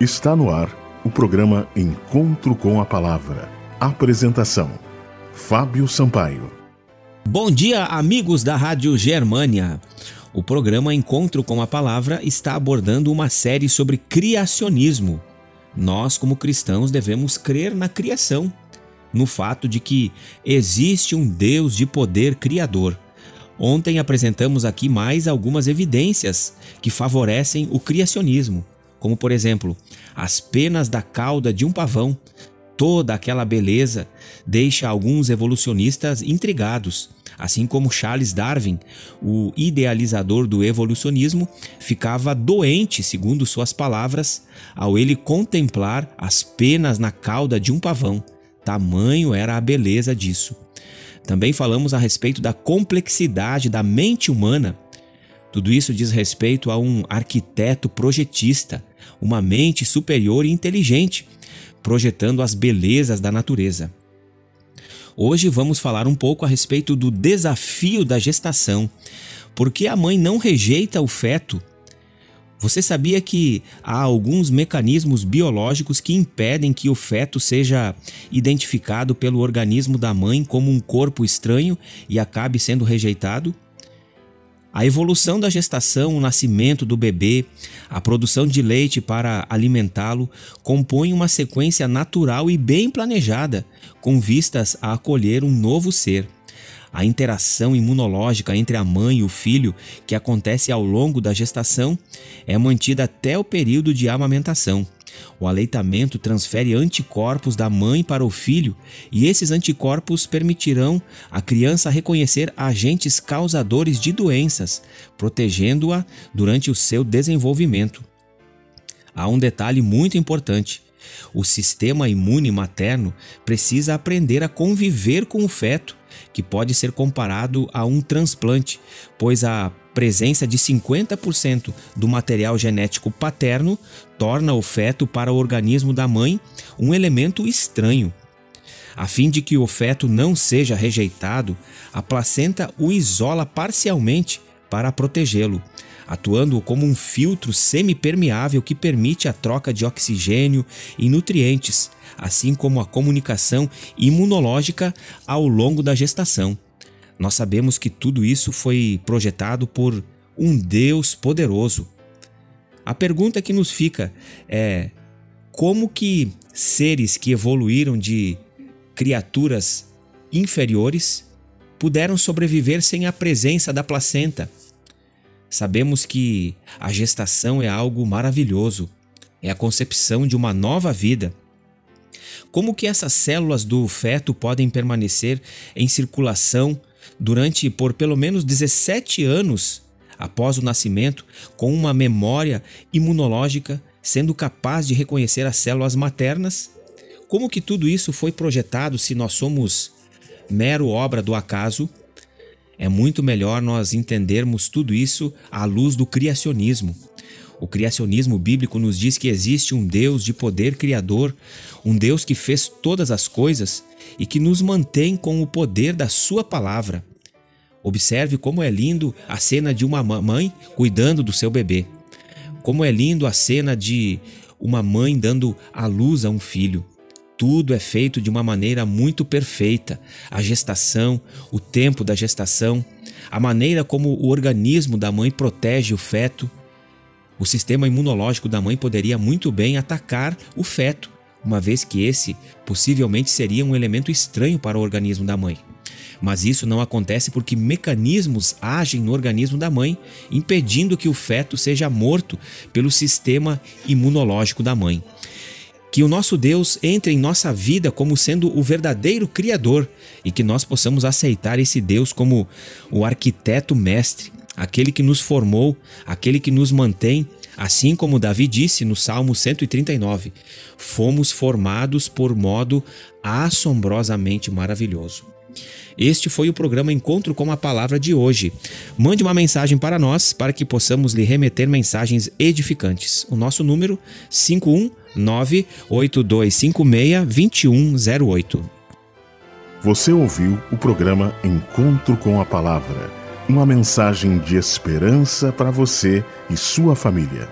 Está no ar o programa Encontro com a Palavra. Apresentação: Fábio Sampaio. Bom dia, amigos da Rádio Germânia. O programa Encontro com a Palavra está abordando uma série sobre criacionismo. Nós, como cristãos, devemos crer na criação, no fato de que existe um Deus de poder criador. Ontem apresentamos aqui mais algumas evidências que favorecem o criacionismo como por exemplo, as penas da cauda de um pavão. Toda aquela beleza deixa alguns evolucionistas intrigados, assim como Charles Darwin, o idealizador do evolucionismo, ficava doente, segundo suas palavras, ao ele contemplar as penas na cauda de um pavão. Tamanho era a beleza disso. Também falamos a respeito da complexidade da mente humana. Tudo isso diz respeito a um arquiteto projetista uma mente superior e inteligente, projetando as belezas da natureza. Hoje vamos falar um pouco a respeito do desafio da gestação. Porque a mãe não rejeita o feto? Você sabia que há alguns mecanismos biológicos que impedem que o feto seja identificado pelo organismo da mãe como um corpo estranho e acabe sendo rejeitado? A evolução da gestação, o nascimento do bebê, a produção de leite para alimentá-lo compõem uma sequência natural e bem planejada, com vistas a acolher um novo ser. A interação imunológica entre a mãe e o filho, que acontece ao longo da gestação, é mantida até o período de amamentação. O aleitamento transfere anticorpos da mãe para o filho e esses anticorpos permitirão à criança reconhecer agentes causadores de doenças, protegendo-a durante o seu desenvolvimento. Há um detalhe muito importante. O sistema imune materno precisa aprender a conviver com o feto, que pode ser comparado a um transplante, pois a presença de 50% do material genético paterno torna o feto para o organismo da mãe um elemento estranho. A fim de que o feto não seja rejeitado, a placenta o isola parcialmente para protegê-lo, atuando como um filtro semipermeável que permite a troca de oxigênio e nutrientes, assim como a comunicação imunológica ao longo da gestação. Nós sabemos que tudo isso foi projetado por um Deus poderoso. A pergunta que nos fica é: como que seres que evoluíram de criaturas inferiores puderam sobreviver sem a presença da placenta? Sabemos que a gestação é algo maravilhoso, é a concepção de uma nova vida. Como que essas células do feto podem permanecer em circulação durante por pelo menos 17 anos após o nascimento, com uma memória imunológica, sendo capaz de reconhecer as células maternas? Como que tudo isso foi projetado se nós somos mero obra do acaso? É muito melhor nós entendermos tudo isso à luz do criacionismo. O criacionismo bíblico nos diz que existe um Deus de poder criador, um Deus que fez todas as coisas e que nos mantém com o poder da Sua palavra. Observe como é lindo a cena de uma mãe cuidando do seu bebê. Como é lindo a cena de uma mãe dando a luz a um filho. Tudo é feito de uma maneira muito perfeita. A gestação, o tempo da gestação, a maneira como o organismo da mãe protege o feto. O sistema imunológico da mãe poderia muito bem atacar o feto uma vez que esse possivelmente seria um elemento estranho para o organismo da mãe. Mas isso não acontece porque mecanismos agem no organismo da mãe, impedindo que o feto seja morto pelo sistema imunológico da mãe. Que o nosso Deus entre em nossa vida como sendo o verdadeiro Criador e que nós possamos aceitar esse Deus como o arquiteto mestre, aquele que nos formou, aquele que nos mantém Assim como Davi disse no Salmo 139, fomos formados por modo assombrosamente maravilhoso. Este foi o programa Encontro com a Palavra de hoje. Mande uma mensagem para nós para que possamos lhe remeter mensagens edificantes. O nosso número 51982562108. Você ouviu o programa Encontro com a Palavra uma mensagem de esperança para você e sua família.